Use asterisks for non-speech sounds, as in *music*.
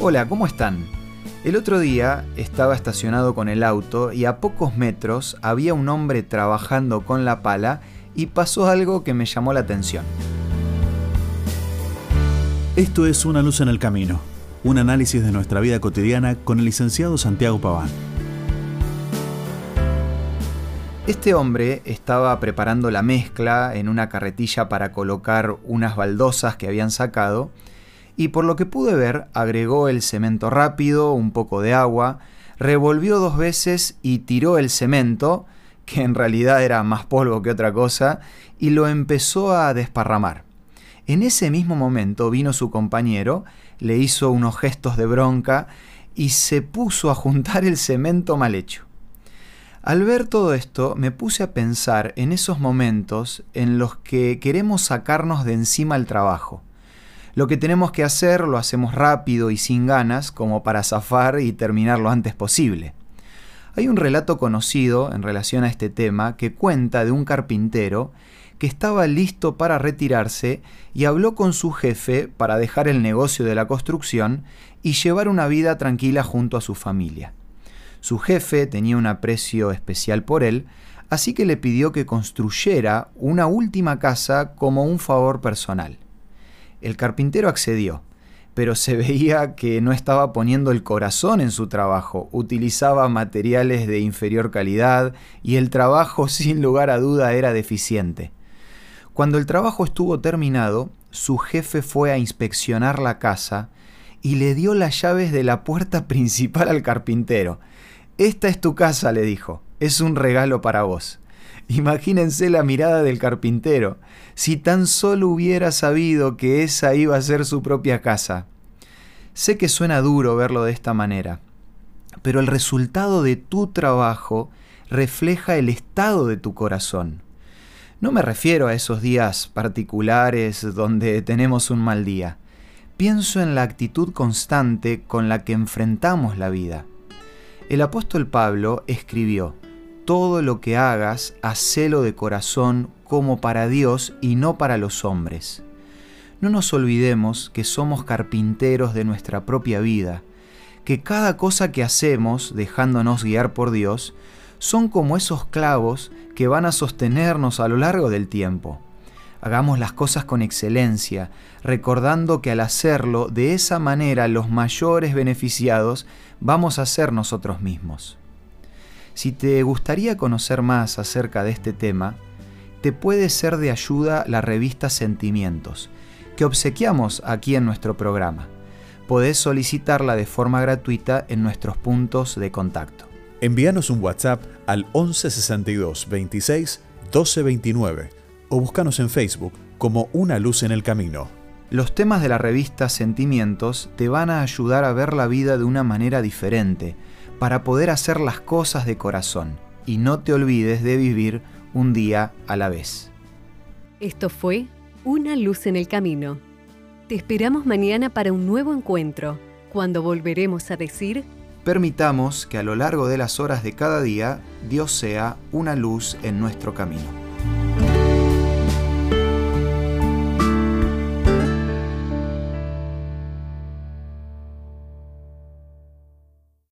Hola, ¿cómo están? El otro día estaba estacionado con el auto y a pocos metros había un hombre trabajando con la pala y pasó algo que me llamó la atención. Esto es Una luz en el camino, un análisis de nuestra vida cotidiana con el licenciado Santiago Paván. Este hombre estaba preparando la mezcla en una carretilla para colocar unas baldosas que habían sacado y por lo que pude ver agregó el cemento rápido, un poco de agua, revolvió dos veces y tiró el cemento, que en realidad era más polvo que otra cosa, y lo empezó a desparramar. En ese mismo momento vino su compañero, le hizo unos gestos de bronca y se puso a juntar el cemento mal hecho. Al ver todo esto, me puse a pensar en esos momentos en los que queremos sacarnos de encima el trabajo. Lo que tenemos que hacer lo hacemos rápido y sin ganas como para zafar y terminar lo antes posible. Hay un relato conocido en relación a este tema que cuenta de un carpintero que estaba listo para retirarse y habló con su jefe para dejar el negocio de la construcción y llevar una vida tranquila junto a su familia. Su jefe tenía un aprecio especial por él, así que le pidió que construyera una última casa como un favor personal. El carpintero accedió, pero se veía que no estaba poniendo el corazón en su trabajo, utilizaba materiales de inferior calidad y el trabajo *laughs* sin lugar a duda era deficiente. Cuando el trabajo estuvo terminado, su jefe fue a inspeccionar la casa y le dio las llaves de la puerta *laughs* principal al carpintero. Esta es tu casa, le dijo, es un regalo para vos. Imagínense la mirada del carpintero, si tan solo hubiera sabido que esa iba a ser su propia casa. Sé que suena duro verlo de esta manera, pero el resultado de tu trabajo refleja el estado de tu corazón. No me refiero a esos días particulares donde tenemos un mal día. Pienso en la actitud constante con la que enfrentamos la vida. El apóstol Pablo escribió, Todo lo que hagas, hacelo de corazón como para Dios y no para los hombres. No nos olvidemos que somos carpinteros de nuestra propia vida, que cada cosa que hacemos, dejándonos guiar por Dios, son como esos clavos que van a sostenernos a lo largo del tiempo. Hagamos las cosas con excelencia, recordando que al hacerlo de esa manera los mayores beneficiados vamos a ser nosotros mismos. Si te gustaría conocer más acerca de este tema, te puede ser de ayuda la revista Sentimientos, que obsequiamos aquí en nuestro programa. Podés solicitarla de forma gratuita en nuestros puntos de contacto. Envíanos un WhatsApp al 1162 26 1229 o búscanos en Facebook como Una Luz en el Camino. Los temas de la revista Sentimientos te van a ayudar a ver la vida de una manera diferente, para poder hacer las cosas de corazón. Y no te olvides de vivir un día a la vez. Esto fue Una Luz en el Camino. Te esperamos mañana para un nuevo encuentro, cuando volveremos a decir... Permitamos que a lo largo de las horas de cada día Dios sea una luz en nuestro camino.